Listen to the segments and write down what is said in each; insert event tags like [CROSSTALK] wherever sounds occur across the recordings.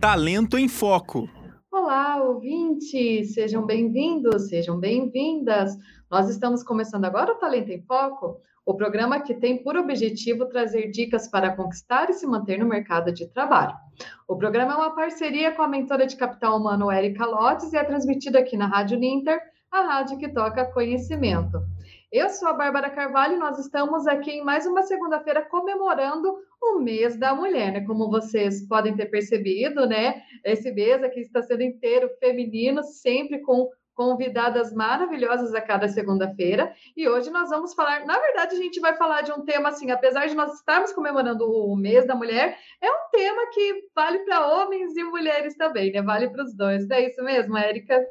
Talento em Foco. Olá, ouvintes! Sejam bem-vindos, sejam bem-vindas. Nós estamos começando agora o Talento em Foco, o programa que tem por objetivo trazer dicas para conquistar e se manter no mercado de trabalho. O programa é uma parceria com a mentora de capital humano Erika Lotes e é transmitido aqui na Rádio Ninter, a rádio que toca conhecimento. Eu sou a Bárbara Carvalho e nós estamos aqui em mais uma segunda-feira comemorando o mês da mulher, né? Como vocês podem ter percebido, né? Esse mês aqui está sendo inteiro feminino, sempre com convidadas maravilhosas a cada segunda-feira. E hoje nós vamos falar, na verdade, a gente vai falar de um tema assim, apesar de nós estarmos comemorando o mês da mulher, é um tema que vale para homens e mulheres também, né? Vale para os dois. Não é isso mesmo, Érica?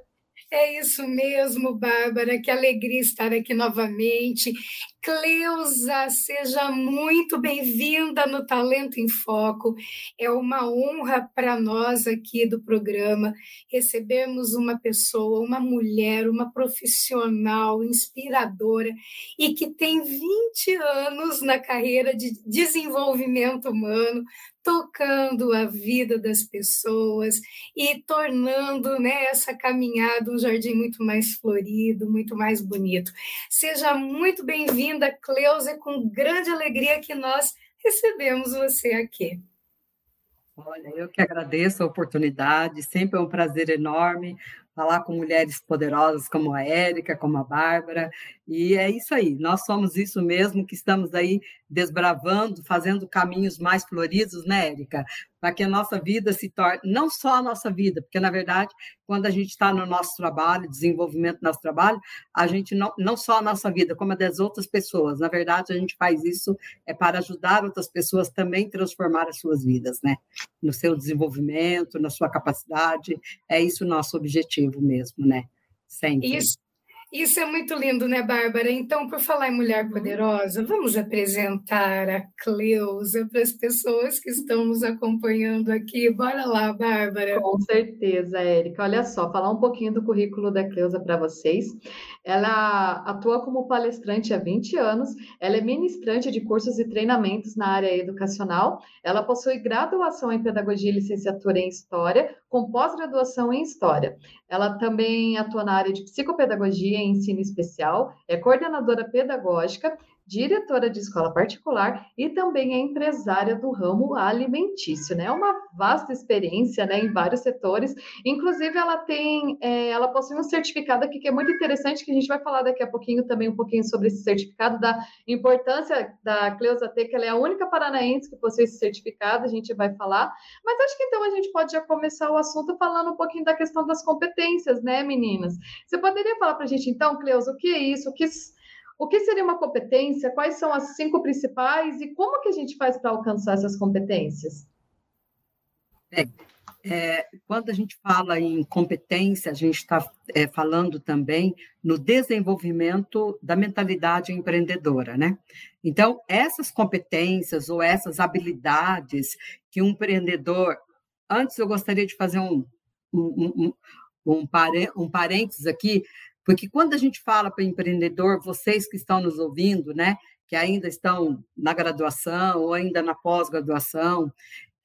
É isso mesmo, Bárbara, que alegria estar aqui novamente. Cleusa, seja muito bem-vinda no Talento em Foco. É uma honra para nós aqui do programa recebermos uma pessoa, uma mulher, uma profissional inspiradora e que tem 20 anos na carreira de desenvolvimento humano, tocando a vida das pessoas e tornando né, essa caminhada um jardim muito mais florido, muito mais bonito. Seja muito bem-vinda, Cleusa, com grande alegria que nós recebemos você aqui. Olha, eu que agradeço a oportunidade, sempre é um prazer enorme falar com mulheres poderosas como a Érica, como a Bárbara, e é isso aí, nós somos isso mesmo que estamos aí desbravando, fazendo caminhos mais floridos, né, Érica? Para que a nossa vida se torne, não só a nossa vida, porque, na verdade, quando a gente está no nosso trabalho, desenvolvimento do nosso trabalho, a gente não, não só a nossa vida, como a das outras pessoas. Na verdade, a gente faz isso é para ajudar outras pessoas também transformar as suas vidas, né? No seu desenvolvimento, na sua capacidade, é isso o nosso objetivo mesmo, né? Sempre. Isso, isso é muito lindo, né, Bárbara? Então, por falar em mulher uhum. poderosa, vamos apresentar a Cleusa para as pessoas que estão nos acompanhando aqui. Bora lá, Bárbara. Com certeza, Érica. Olha só, falar um pouquinho do currículo da Cleusa para vocês. Ela atua como palestrante há 20 anos, ela é ministrante de cursos e treinamentos na área educacional, ela possui graduação em pedagogia e licenciatura em história, com pós-graduação em história. Ela também atua na área de psicopedagogia e ensino especial, é coordenadora pedagógica diretora de escola particular e também é empresária do ramo alimentício, né? É uma vasta experiência, né, em vários setores. Inclusive, ela tem, é, ela possui um certificado aqui que é muito interessante, que a gente vai falar daqui a pouquinho também um pouquinho sobre esse certificado, da importância da Cleusa T, que ela é a única paranaense que possui esse certificado, a gente vai falar. Mas acho que então a gente pode já começar o assunto falando um pouquinho da questão das competências, né, meninas? Você poderia falar para a gente, então, Cleusa, o que é isso? O que o que seria uma competência? Quais são as cinco principais e como que a gente faz para alcançar essas competências? É, é, quando a gente fala em competência, a gente está é, falando também no desenvolvimento da mentalidade empreendedora, né? Então, essas competências ou essas habilidades que um empreendedor. Antes, eu gostaria de fazer um, um, um, um, um parênteses aqui, porque quando a gente fala para empreendedor, vocês que estão nos ouvindo, né, que ainda estão na graduação ou ainda na pós-graduação,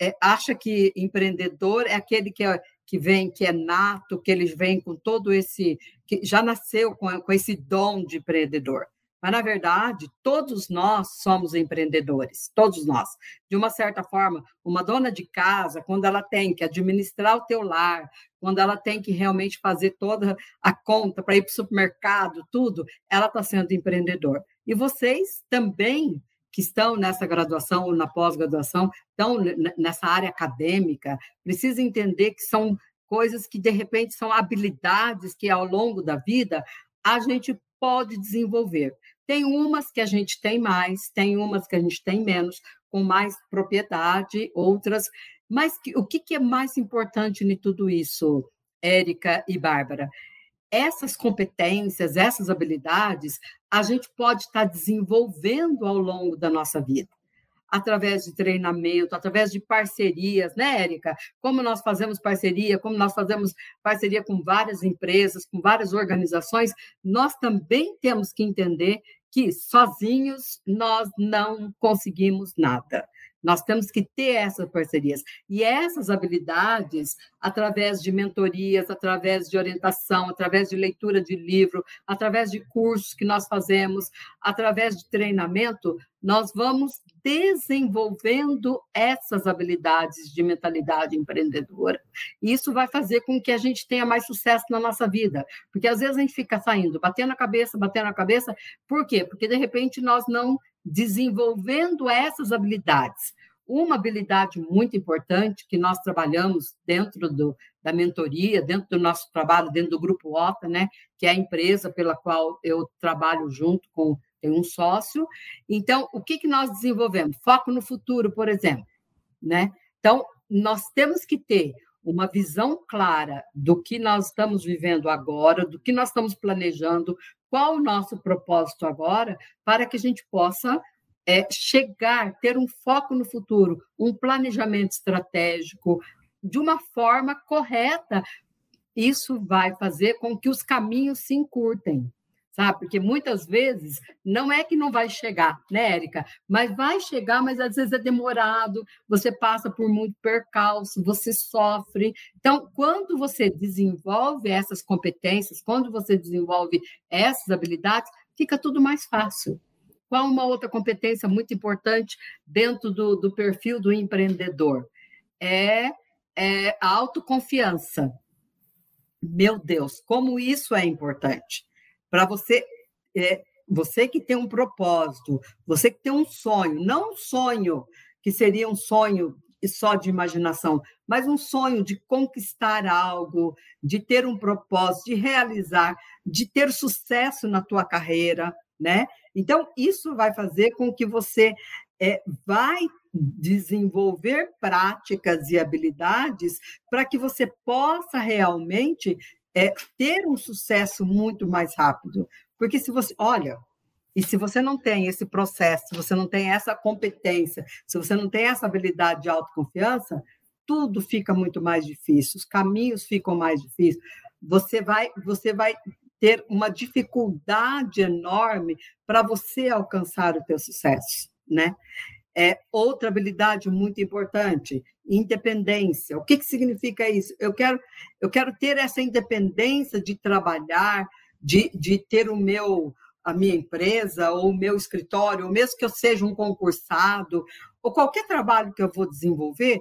é, acha que empreendedor é aquele que, é, que vem, que é nato, que eles vêm com todo esse, que já nasceu com, com esse dom de empreendedor. Mas, na verdade, todos nós somos empreendedores, todos nós. De uma certa forma, uma dona de casa, quando ela tem que administrar o teu lar, quando ela tem que realmente fazer toda a conta para ir para o supermercado, tudo, ela está sendo empreendedor. E vocês também que estão nessa graduação ou na pós-graduação, estão nessa área acadêmica, precisam entender que são coisas que, de repente, são habilidades que, ao longo da vida, a gente pode desenvolver. Tem umas que a gente tem mais, tem umas que a gente tem menos, com mais propriedade, outras. Mas que, o que, que é mais importante em tudo isso, Érica e Bárbara? Essas competências, essas habilidades, a gente pode estar desenvolvendo ao longo da nossa vida através de treinamento, através de parcerias, né, Érica? Como nós fazemos parceria, como nós fazemos parceria com várias empresas, com várias organizações, nós também temos que entender que sozinhos nós não conseguimos nada. Nós temos que ter essas parcerias. E essas habilidades, através de mentorias, através de orientação, através de leitura de livro, através de cursos que nós fazemos, através de treinamento, nós vamos desenvolvendo essas habilidades de mentalidade empreendedora. E isso vai fazer com que a gente tenha mais sucesso na nossa vida. Porque às vezes a gente fica saindo, batendo a cabeça, batendo a cabeça. Por quê? Porque de repente nós não desenvolvendo essas habilidades. Uma habilidade muito importante que nós trabalhamos dentro do, da mentoria, dentro do nosso trabalho, dentro do Grupo OTA, né, que é a empresa pela qual eu trabalho junto com tem um sócio. Então, o que, que nós desenvolvemos? Foco no futuro, por exemplo. Né? Então, nós temos que ter uma visão clara do que nós estamos vivendo agora, do que nós estamos planejando, qual o nosso propósito agora, para que a gente possa é, chegar, ter um foco no futuro, um planejamento estratégico de uma forma correta. Isso vai fazer com que os caminhos se encurtem sabe? Porque muitas vezes não é que não vai chegar, né, Érica? Mas vai chegar, mas às vezes é demorado, você passa por muito percalço, você sofre. Então, quando você desenvolve essas competências, quando você desenvolve essas habilidades, fica tudo mais fácil. Qual uma outra competência muito importante dentro do, do perfil do empreendedor? É, é a autoconfiança. Meu Deus, como isso é importante para você, é, você que tem um propósito, você que tem um sonho, não um sonho que seria um sonho só de imaginação, mas um sonho de conquistar algo, de ter um propósito, de realizar, de ter sucesso na tua carreira, né? Então isso vai fazer com que você é, vai desenvolver práticas e habilidades para que você possa realmente é, ter um sucesso muito mais rápido. Porque se você, olha, e se você não tem esse processo, se você não tem essa competência, se você não tem essa habilidade de autoconfiança, tudo fica muito mais difícil, os caminhos ficam mais difíceis. Você vai, você vai ter uma dificuldade enorme para você alcançar o teu sucesso, né? É outra habilidade muito importante, independência. O que, que significa isso? Eu quero, eu quero ter essa independência de trabalhar, de, de ter o meu a minha empresa ou o meu escritório, ou mesmo que eu seja um concursado, ou qualquer trabalho que eu vou desenvolver,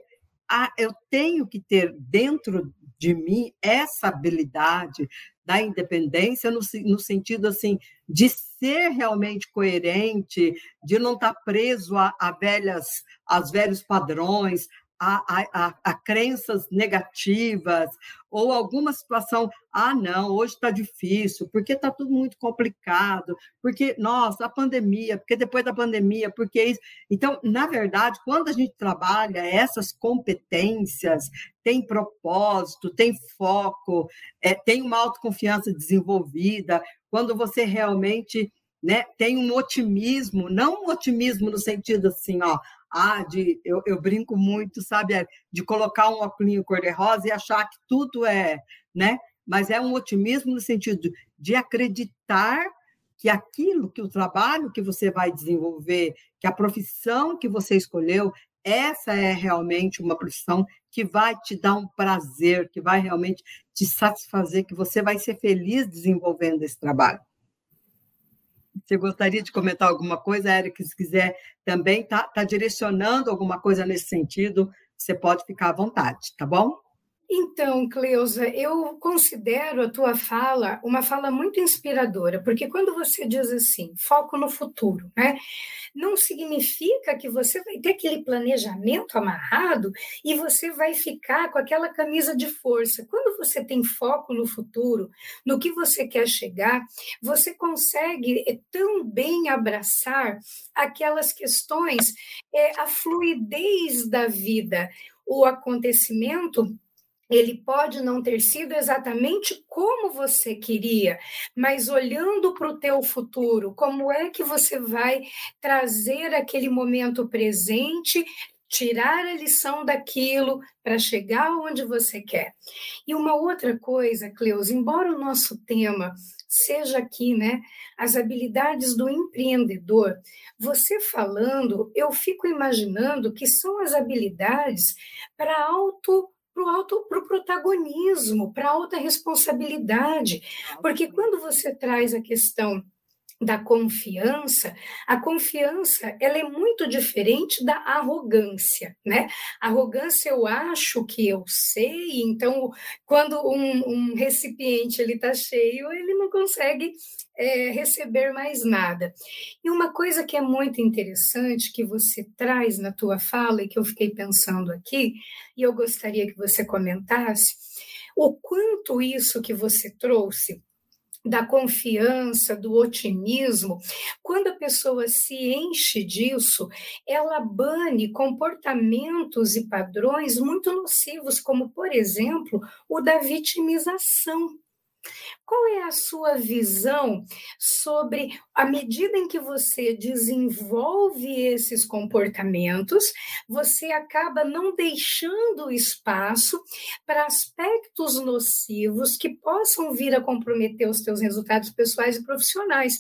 eu tenho que ter dentro de mim essa habilidade da independência no, no sentido assim de ser realmente coerente, de não estar preso a, a velhas, aos velhos padrões, a, a, a, crenças negativas ou alguma situação, ah, não, hoje está difícil, porque está tudo muito complicado, porque, nossa, a pandemia, porque depois da pandemia, porque isso. Então, na verdade, quando a gente trabalha essas competências, tem propósito, tem foco, é, tem uma autoconfiança desenvolvida, quando você realmente né, tem um otimismo, não um otimismo no sentido assim, ó, ah, de, eu, eu brinco muito, sabe, é, de colocar um óculos cor-de-rosa e achar que tudo é, né? Mas é um otimismo no sentido de acreditar que aquilo, que o trabalho que você vai desenvolver, que a profissão que você escolheu, essa é realmente uma profissão que vai te dar um prazer, que vai realmente te satisfazer, que você vai ser feliz desenvolvendo esse trabalho. Você gostaria de comentar alguma coisa, Érica? Se quiser também tá, tá direcionando alguma coisa nesse sentido, você pode ficar à vontade, tá bom? Então, Cleusa, eu considero a tua fala uma fala muito inspiradora, porque quando você diz assim, foco no futuro, né? Não significa que você vai ter aquele planejamento amarrado e você vai ficar com aquela camisa de força. Quando você tem foco no futuro, no que você quer chegar, você consegue eh, tão bem abraçar aquelas questões, é, a fluidez da vida, o acontecimento ele pode não ter sido exatamente como você queria, mas olhando para o teu futuro, como é que você vai trazer aquele momento presente, tirar a lição daquilo para chegar onde você quer. E uma outra coisa, Cleus, embora o nosso tema seja aqui, né, as habilidades do empreendedor. Você falando, eu fico imaginando que são as habilidades para auto para o auto, pro protagonismo, para a alta responsabilidade. Porque quando você traz a questão da confiança, a confiança ela é muito diferente da arrogância, né? Arrogância eu acho que eu sei, então quando um, um recipiente ele está cheio, ele não consegue é, receber mais nada. E uma coisa que é muito interessante que você traz na tua fala e que eu fiquei pensando aqui, e eu gostaria que você comentasse, o quanto isso que você trouxe da confiança, do otimismo, quando a pessoa se enche disso, ela bane comportamentos e padrões muito nocivos, como, por exemplo, o da vitimização. Qual é a sua visão sobre a medida em que você desenvolve esses comportamentos, você acaba não deixando espaço para aspectos nocivos que possam vir a comprometer os teus resultados pessoais e profissionais?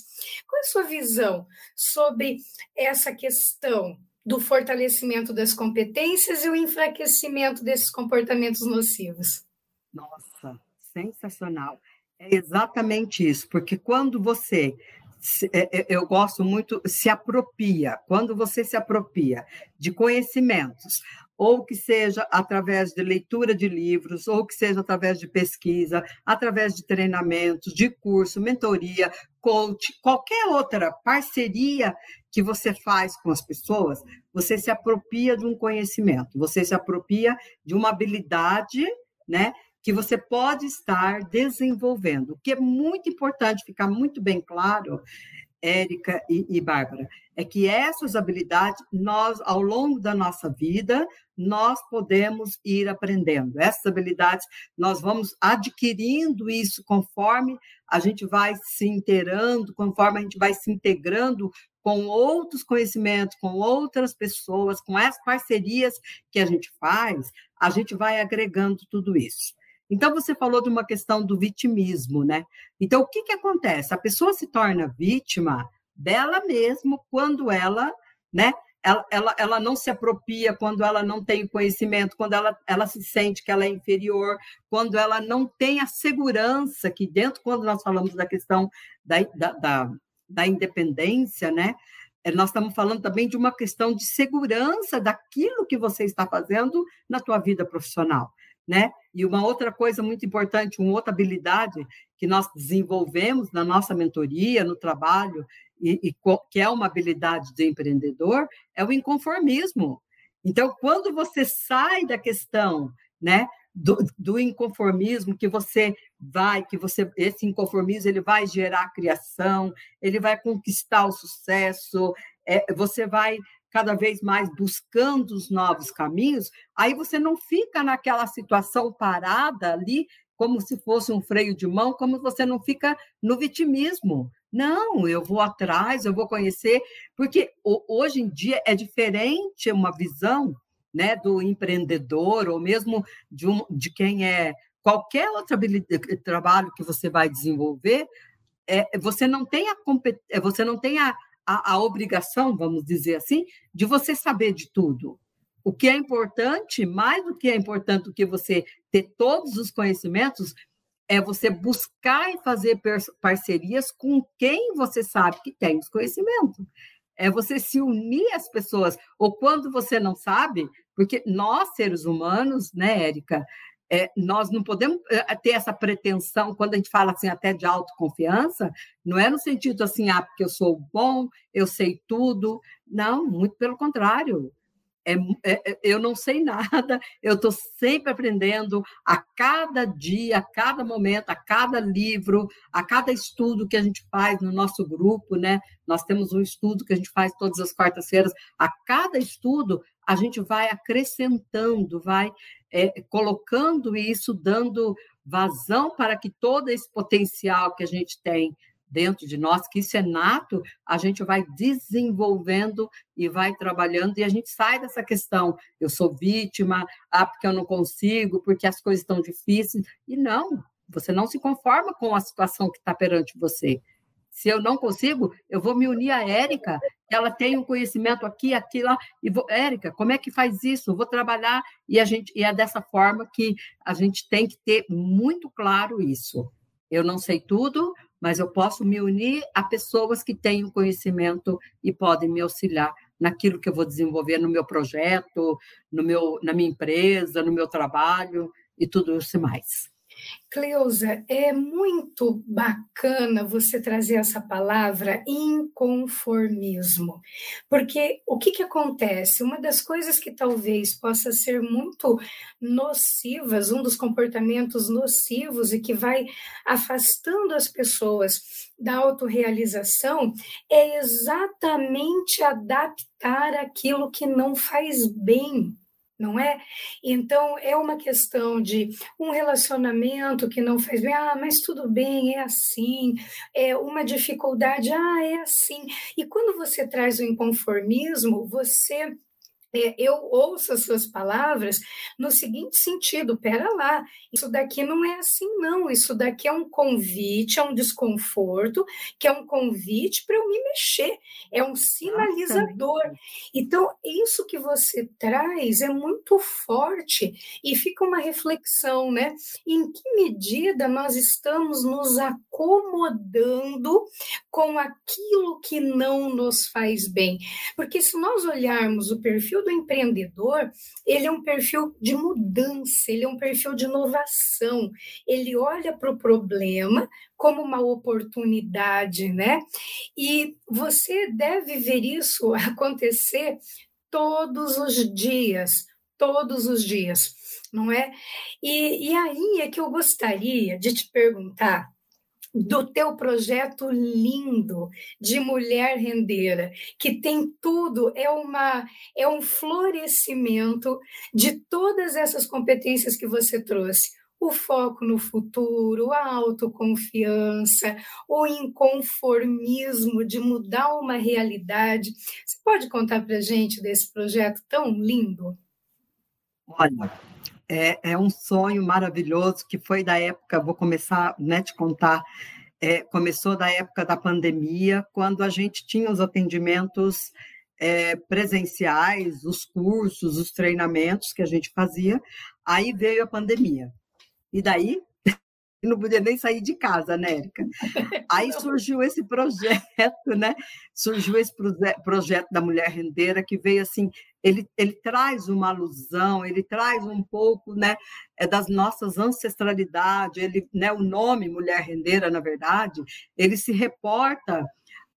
Qual é a sua visão sobre essa questão do fortalecimento das competências e o enfraquecimento desses comportamentos nocivos? Nossa, sensacional. É exatamente isso, porque quando você é, é, eu gosto muito, se apropria, quando você se apropria de conhecimentos, ou que seja através de leitura de livros, ou que seja através de pesquisa, através de treinamentos, de curso, mentoria, coach, qualquer outra parceria que você faz com as pessoas, você se apropria de um conhecimento, você se apropria de uma habilidade, né? Que você pode estar desenvolvendo. O que é muito importante ficar muito bem claro, Érica e, e Bárbara, é que essas habilidades, nós, ao longo da nossa vida, nós podemos ir aprendendo. Essas habilidades, nós vamos adquirindo isso conforme a gente vai se inteirando, conforme a gente vai se integrando com outros conhecimentos, com outras pessoas, com as parcerias que a gente faz, a gente vai agregando tudo isso. Então, você falou de uma questão do vitimismo, né? Então, o que, que acontece? A pessoa se torna vítima dela mesma quando ela, né? Ela, ela, ela não se apropria, quando ela não tem conhecimento, quando ela, ela se sente que ela é inferior, quando ela não tem a segurança, que dentro, quando nós falamos da questão da, da, da, da independência, né? É, nós estamos falando também de uma questão de segurança daquilo que você está fazendo na tua vida profissional né? E uma outra coisa muito importante, uma outra habilidade que nós desenvolvemos na nossa mentoria, no trabalho, e, e que é uma habilidade de empreendedor, é o inconformismo. Então, quando você sai da questão, né, do, do, inconformismo que você vai, que você esse inconformismo ele vai gerar criação, ele vai conquistar o sucesso, é, você vai cada vez mais buscando os novos caminhos, aí você não fica naquela situação parada ali, como se fosse um freio de mão, como você não fica no vitimismo. Não, eu vou atrás, eu vou conhecer, porque hoje em dia é diferente uma visão né, do empreendedor, ou mesmo de, um, de quem é qualquer outro trabalho que você vai desenvolver, é, você não tem a é, você não tem a, a, a obrigação, vamos dizer assim, de você saber de tudo. O que é importante, mais do que é importante do que você ter todos os conhecimentos, é você buscar e fazer parcerias com quem você sabe que tem os conhecimentos. É você se unir às pessoas. Ou quando você não sabe, porque nós, seres humanos, né, Érica, é, nós não podemos é, ter essa pretensão, quando a gente fala assim até de autoconfiança, não é no sentido assim, ah, porque eu sou bom, eu sei tudo. Não, muito pelo contrário. É, é, é eu não sei [LAUGHS] nada, eu estou sempre aprendendo a cada dia, a cada momento, a cada livro, a cada estudo que a gente faz no nosso grupo, né? Nós temos um estudo que a gente faz todas as quartas-feiras. A cada estudo, a gente vai acrescentando, vai é, colocando isso, dando vazão para que todo esse potencial que a gente tem dentro de nós, que isso é nato, a gente vai desenvolvendo e vai trabalhando e a gente sai dessa questão, eu sou vítima, ah, porque eu não consigo, porque as coisas estão difíceis. E não, Você não se conforma com a situação que está perante você. Se eu não consigo, eu vou me unir à Érica, ela tem um conhecimento aqui, aqui, lá, e vou, Érica, como é que faz isso? Eu vou trabalhar e a gente e é dessa forma que a gente tem que ter muito claro isso. Eu não sei tudo, mas eu posso me unir a pessoas que têm um conhecimento e podem me auxiliar naquilo que eu vou desenvolver no meu projeto, no meu, na minha empresa, no meu trabalho e tudo isso mais. Cleusa, é muito bacana você trazer essa palavra inconformismo, porque o que, que acontece? Uma das coisas que talvez possa ser muito nocivas, um dos comportamentos nocivos e que vai afastando as pessoas da autorrealização é exatamente adaptar aquilo que não faz bem não é? Então, é uma questão de um relacionamento que não faz bem, ah, mas tudo bem, é assim, é uma dificuldade, ah, é assim. E quando você traz o inconformismo, você eu ouço as suas palavras no seguinte sentido: pera lá, isso daqui não é assim, não. Isso daqui é um convite, é um desconforto, que é um convite para eu me mexer, é um sinalizador. Então, isso que você traz é muito forte e fica uma reflexão, né? Em que medida nós estamos nos acomodando com aquilo que não nos faz bem? Porque se nós olharmos o perfil perfil do empreendedor, ele é um perfil de mudança, ele é um perfil de inovação. Ele olha para o problema como uma oportunidade, né? E você deve ver isso [LAUGHS] acontecer todos os dias, todos os dias, não é? E, e aí é que eu gostaria de te perguntar do teu projeto lindo de mulher rendeira, que tem tudo, é uma é um florescimento de todas essas competências que você trouxe. O foco no futuro, a autoconfiança, o inconformismo de mudar uma realidade. Você pode contar para gente desse projeto tão lindo? Olha, é, é um sonho maravilhoso que foi da época, vou começar né, te contar, é, começou da época da pandemia, quando a gente tinha os atendimentos é, presenciais, os cursos, os treinamentos que a gente fazia, aí veio a pandemia. E daí [LAUGHS] não podia nem sair de casa, né, Érica? Aí surgiu esse projeto, né? Surgiu esse projeto da Mulher Rendeira, que veio assim, ele, ele traz uma alusão, ele traz um pouco, né, é das nossas ancestralidades, ele, né, o nome Mulher Rendeira, na verdade, ele se reporta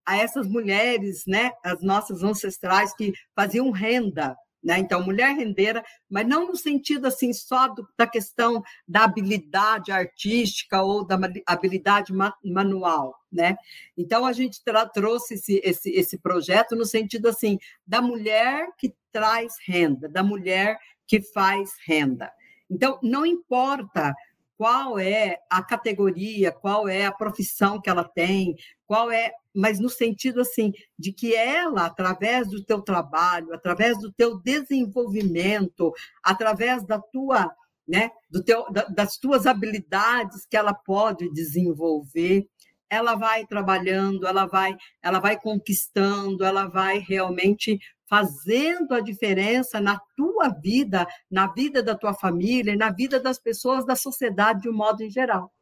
a essas mulheres, né, as nossas ancestrais que faziam renda, né? Então, mulher rendeira, mas não no sentido assim só do, da questão da habilidade artística ou da habilidade manual. Né? Então, a gente trouxe esse, esse, esse projeto no sentido assim da mulher que traz renda, da mulher que faz renda. Então, não importa qual é a categoria, qual é a profissão que ela tem, qual é, mas no sentido assim de que ela, através do teu trabalho, através do teu desenvolvimento, através da tua, né, do teu, das tuas habilidades que ela pode desenvolver, ela vai trabalhando, ela vai, ela vai conquistando, ela vai realmente fazendo a diferença na tua vida, na vida da tua família na vida das pessoas da sociedade de um modo em geral.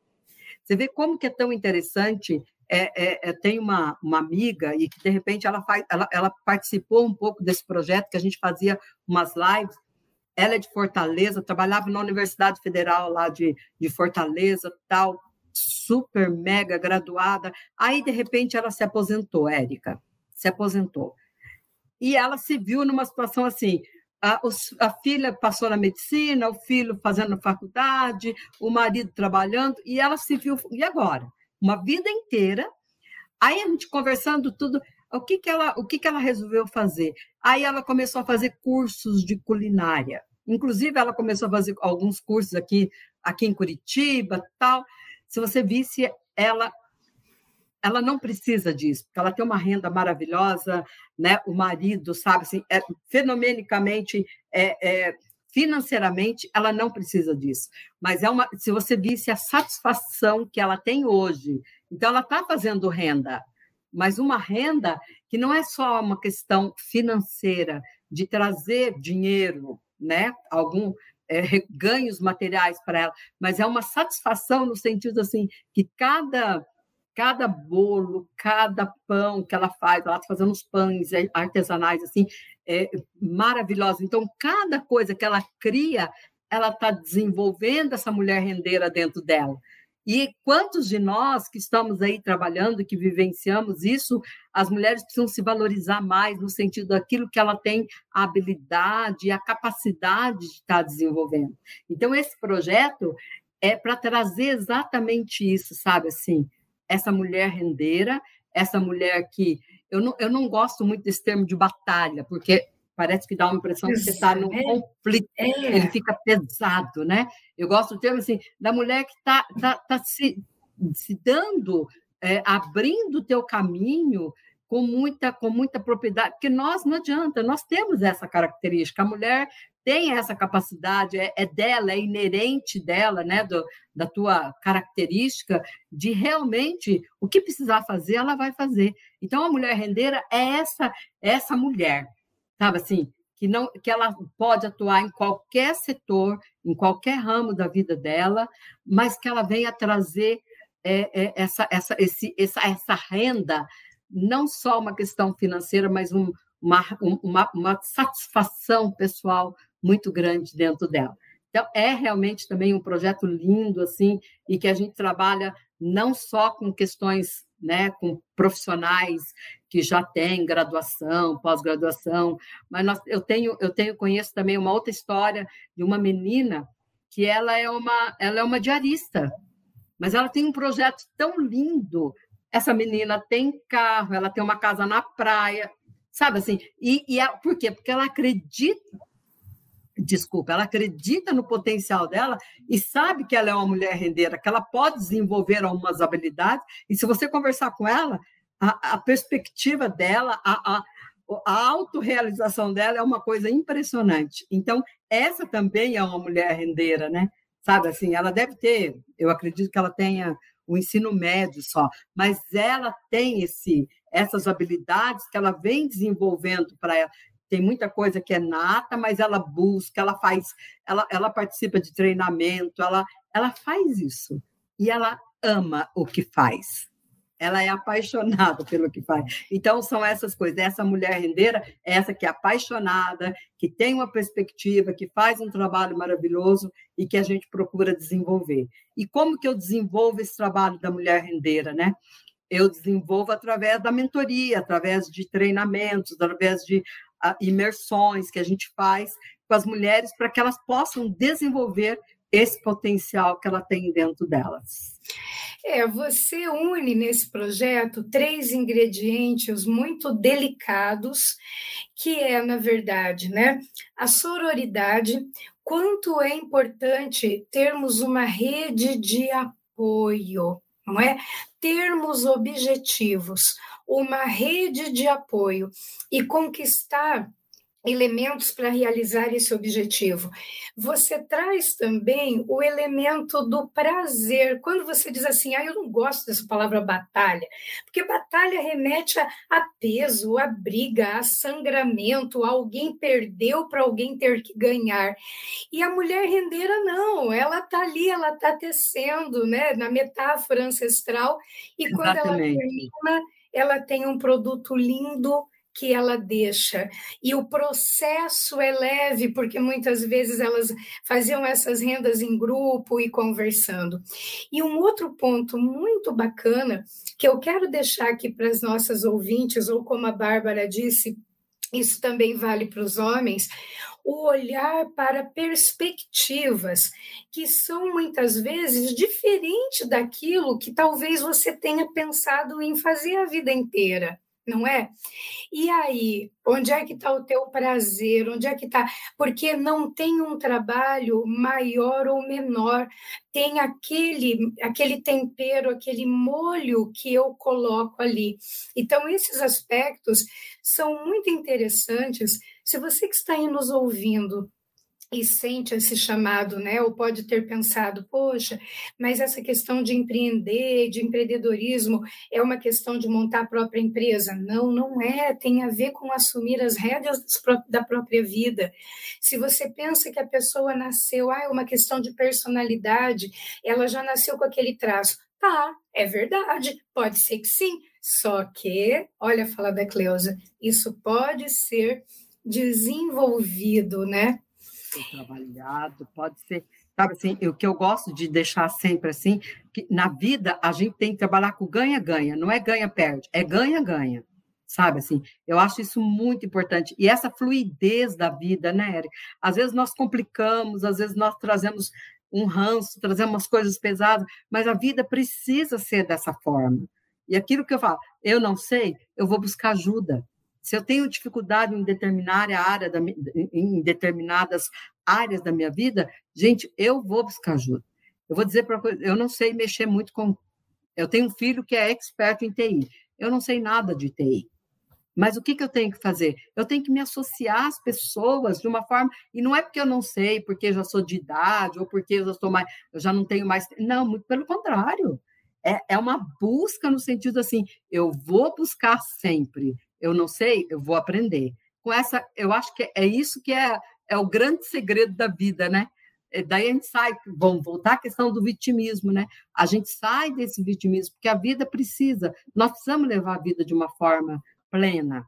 Você vê como que é tão interessante. É, é, é, tem uma, uma amiga e que de repente ela, faz, ela, ela participou um pouco desse projeto que a gente fazia umas lives. Ela é de Fortaleza, trabalhava na Universidade Federal lá de, de Fortaleza, tal, super mega graduada. Aí de repente ela se aposentou, Érica, se aposentou. E ela se viu numa situação assim: a, a, filha passou na medicina, o filho fazendo faculdade, o marido trabalhando, e ela se viu, e agora? Uma vida inteira. Aí a gente conversando tudo, o que, que, ela, o que, que ela resolveu fazer? Aí ela começou a fazer cursos de culinária. Inclusive, ela começou a fazer alguns cursos aqui, aqui em Curitiba, tal. Se você visse, ela ela não precisa disso, porque ela tem uma renda maravilhosa, né? O marido, sabe, assim, é, fenomenicamente é, é, financeiramente ela não precisa disso, mas é uma se você visse a satisfação que ela tem hoje, então ela está fazendo renda, mas uma renda que não é só uma questão financeira de trazer dinheiro, né? Algum é, [LAUGHS] ganhos materiais para ela, mas é uma satisfação no sentido assim que cada cada bolo, cada pão que ela faz, ela está fazendo uns pães artesanais assim, é, maravilhosos. Então, cada coisa que ela cria, ela está desenvolvendo essa mulher rendeira dentro dela. E quantos de nós que estamos aí trabalhando, que vivenciamos isso, as mulheres precisam se valorizar mais no sentido daquilo que ela tem a habilidade e a capacidade de estar desenvolvendo. Então, esse projeto é para trazer exatamente isso, sabe? Assim, essa mulher rendeira, essa mulher que. Eu não, eu não gosto muito desse termo de batalha, porque parece que dá uma impressão que você está num é, conflito, é. ele fica pesado, né? Eu gosto do termo assim, da mulher que está tá, tá se, se dando, é, abrindo o teu caminho com muita, com muita propriedade, porque nós não adianta, nós temos essa característica, a mulher tem essa capacidade, é, é dela, é inerente dela, né, do, da tua característica, de realmente o que precisar fazer, ela vai fazer. Então, a mulher rendeira é essa, é essa mulher sabe assim, que não que ela pode atuar em qualquer setor, em qualquer ramo da vida dela, mas que ela venha trazer é, é, essa, essa, esse, essa, essa renda, não só uma questão financeira, mas um, uma, uma, uma satisfação pessoal muito grande dentro dela. Então, é realmente também um projeto lindo, assim, e que a gente trabalha não só com questões, né, com profissionais que já tem graduação, pós-graduação, mas nós, eu tenho eu tenho conheço também uma outra história de uma menina que ela é uma ela é uma diarista, mas ela tem um projeto tão lindo. Essa menina tem carro, ela tem uma casa na praia, sabe assim? E, e por quê? Porque ela acredita desculpa, ela acredita no potencial dela e sabe que ela é uma mulher rendeira, que ela pode desenvolver algumas habilidades, e se você conversar com ela, a, a perspectiva dela, a, a, a autorrealização dela é uma coisa impressionante. Então, essa também é uma mulher rendeira, né? Sabe assim, ela deve ter, eu acredito que ela tenha o ensino médio só, mas ela tem esse essas habilidades que ela vem desenvolvendo para ela. Tem muita coisa que é nata, mas ela busca, ela faz, ela, ela participa de treinamento, ela, ela faz isso. E ela ama o que faz ela é apaixonada pelo que faz. Então, são essas coisas. Essa mulher rendeira, essa que é apaixonada, que tem uma perspectiva, que faz um trabalho maravilhoso e que a gente procura desenvolver. E como que eu desenvolvo esse trabalho da mulher rendeira, né? Eu desenvolvo através da mentoria, através de treinamentos, através de uh, imersões que a gente faz com as mulheres para que elas possam desenvolver esse potencial que ela tem dentro delas. É, você une nesse projeto três ingredientes muito delicados, que é, na verdade, né, a sororidade, quanto é importante termos uma rede de apoio, não é? Termos objetivos, uma rede de apoio e conquistar elementos para realizar esse objetivo. Você traz também o elemento do prazer. Quando você diz assim, ah, eu não gosto dessa palavra batalha, porque batalha remete a, a peso, a briga, a sangramento, alguém perdeu para alguém ter que ganhar. E a mulher rendeira não, ela está ali, ela está tecendo, né, na metáfora ancestral, e Exatamente. quando ela termina, ela tem um produto lindo que ela deixa. E o processo é leve, porque muitas vezes elas faziam essas rendas em grupo e conversando. E um outro ponto muito bacana que eu quero deixar aqui para as nossas ouvintes, ou como a Bárbara disse, isso também vale para os homens, o olhar para perspectivas que são muitas vezes diferentes daquilo que talvez você tenha pensado em fazer a vida inteira não é? E aí, onde é que está o teu prazer? Onde é que está? Porque não tem um trabalho maior ou menor, tem aquele, aquele tempero, aquele molho que eu coloco ali. Então, esses aspectos são muito interessantes. Se você que está aí nos ouvindo e sente esse chamado, né? Ou pode ter pensado, poxa, mas essa questão de empreender, de empreendedorismo, é uma questão de montar a própria empresa. Não, não é. Tem a ver com assumir as rédeas da própria vida. Se você pensa que a pessoa nasceu, ah, é uma questão de personalidade, ela já nasceu com aquele traço. Tá, é verdade, pode ser que sim. Só que, olha a fala da Cleusa, isso pode ser desenvolvido, né? Trabalhado, pode ser, sabe assim, o que eu gosto de deixar sempre assim, que na vida a gente tem que trabalhar com ganha-ganha, não é ganha-perde, é ganha-ganha, sabe assim, eu acho isso muito importante, e essa fluidez da vida, né, Eric? Às vezes nós complicamos, às vezes nós trazemos um ranço, trazemos umas coisas pesadas, mas a vida precisa ser dessa forma, e aquilo que eu falo, eu não sei, eu vou buscar ajuda, se eu tenho dificuldade em determinada área da, em determinadas áreas da minha vida, gente, eu vou buscar ajuda. Eu vou dizer para eu não sei mexer muito com eu tenho um filho que é experto em TI. Eu não sei nada de TI. Mas o que, que eu tenho que fazer? Eu tenho que me associar às pessoas de uma forma. E não é porque eu não sei, porque eu já sou de idade, ou porque eu já, estou mais, eu já não tenho mais. Não, muito pelo contrário. É, é uma busca no sentido assim: eu vou buscar sempre eu não sei, eu vou aprender. Com essa, eu acho que é isso que é, é o grande segredo da vida, né? É, daí a gente sai, vamos voltar à questão do vitimismo, né? A gente sai desse vitimismo, porque a vida precisa, nós precisamos levar a vida de uma forma plena.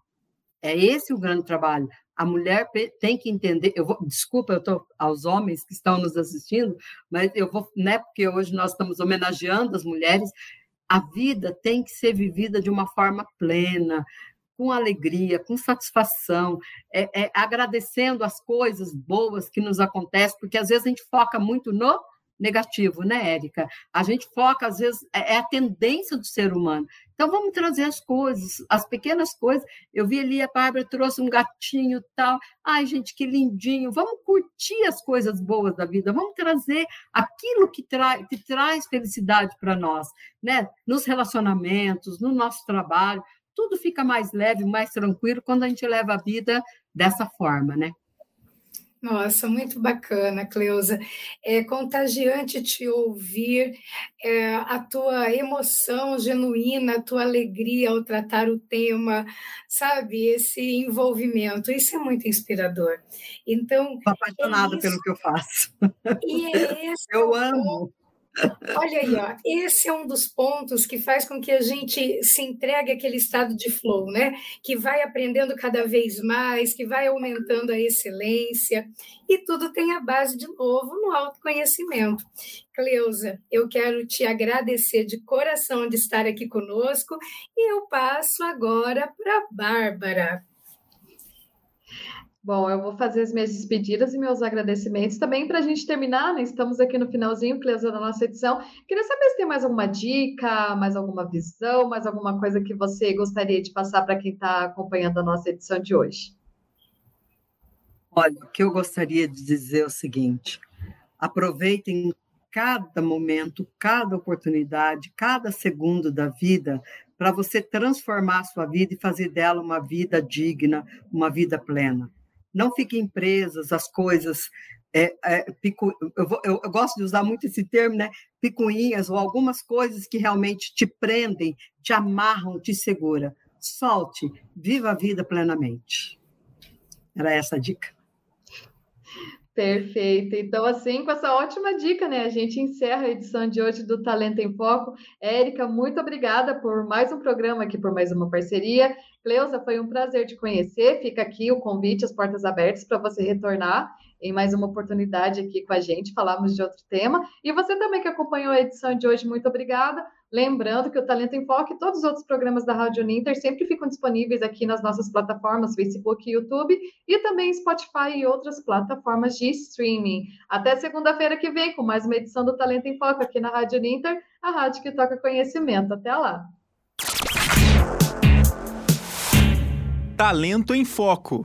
É esse o grande trabalho. A mulher tem que entender. Eu vou, desculpa, eu estou aos homens que estão nos assistindo, mas eu vou, né? Porque hoje nós estamos homenageando as mulheres. A vida tem que ser vivida de uma forma plena, com alegria, com satisfação, é, é, agradecendo as coisas boas que nos acontecem, porque às vezes a gente foca muito no negativo, né, Érica? A gente foca, às vezes, é, é a tendência do ser humano. Então, vamos trazer as coisas, as pequenas coisas. Eu vi ali, a Bárbara trouxe um gatinho tal. Ai, gente, que lindinho. Vamos curtir as coisas boas da vida. Vamos trazer aquilo que, tra que traz felicidade para nós, né? Nos relacionamentos, no nosso trabalho tudo fica mais leve, mais tranquilo quando a gente leva a vida dessa forma, né? Nossa, muito bacana, Cleusa. É contagiante te ouvir, é, a tua emoção genuína, a tua alegria ao tratar o tema, sabe? Esse envolvimento, isso é muito inspirador. Então. Estou apaixonada é pelo que eu faço. E é [LAUGHS] esse eu amo. Olha aí, ó, esse é um dos pontos que faz com que a gente se entregue àquele estado de flow, né? Que vai aprendendo cada vez mais, que vai aumentando a excelência, e tudo tem a base, de novo, no autoconhecimento. Cleusa, eu quero te agradecer de coração de estar aqui conosco, e eu passo agora para a Bárbara. Bom, eu vou fazer as minhas despedidas e meus agradecimentos também para a gente terminar, né? Estamos aqui no finalzinho, Cleusa, da nossa edição. Queria saber se tem mais alguma dica, mais alguma visão, mais alguma coisa que você gostaria de passar para quem está acompanhando a nossa edição de hoje. Olha, o que eu gostaria de dizer é o seguinte: aproveitem cada momento, cada oportunidade, cada segundo da vida para você transformar a sua vida e fazer dela uma vida digna, uma vida plena não fiquem presas às coisas. É, é, picu, eu, vou, eu, eu, gosto de usar muito esse termo, né? Picuinhas ou algumas coisas que realmente te prendem, te amarram, te segura. Solte, viva a vida plenamente. Era essa a dica. Perfeito. Então, assim, com essa ótima dica, né? A gente encerra a edição de hoje do Talento em Foco. Érica, muito obrigada por mais um programa aqui, por mais uma parceria. Cleusa, foi um prazer te conhecer. Fica aqui o convite, as portas abertas para você retornar em mais uma oportunidade aqui com a gente, falarmos de outro tema. E você também que acompanhou a edição de hoje, muito obrigada. Lembrando que o Talento em Foco e todos os outros programas da Rádio Ninter sempre ficam disponíveis aqui nas nossas plataformas Facebook e YouTube e também Spotify e outras plataformas de streaming. Até segunda-feira que vem com mais uma edição do Talento em Foco aqui na Rádio Ninter, a rádio que toca conhecimento. Até lá. Talento em Foco.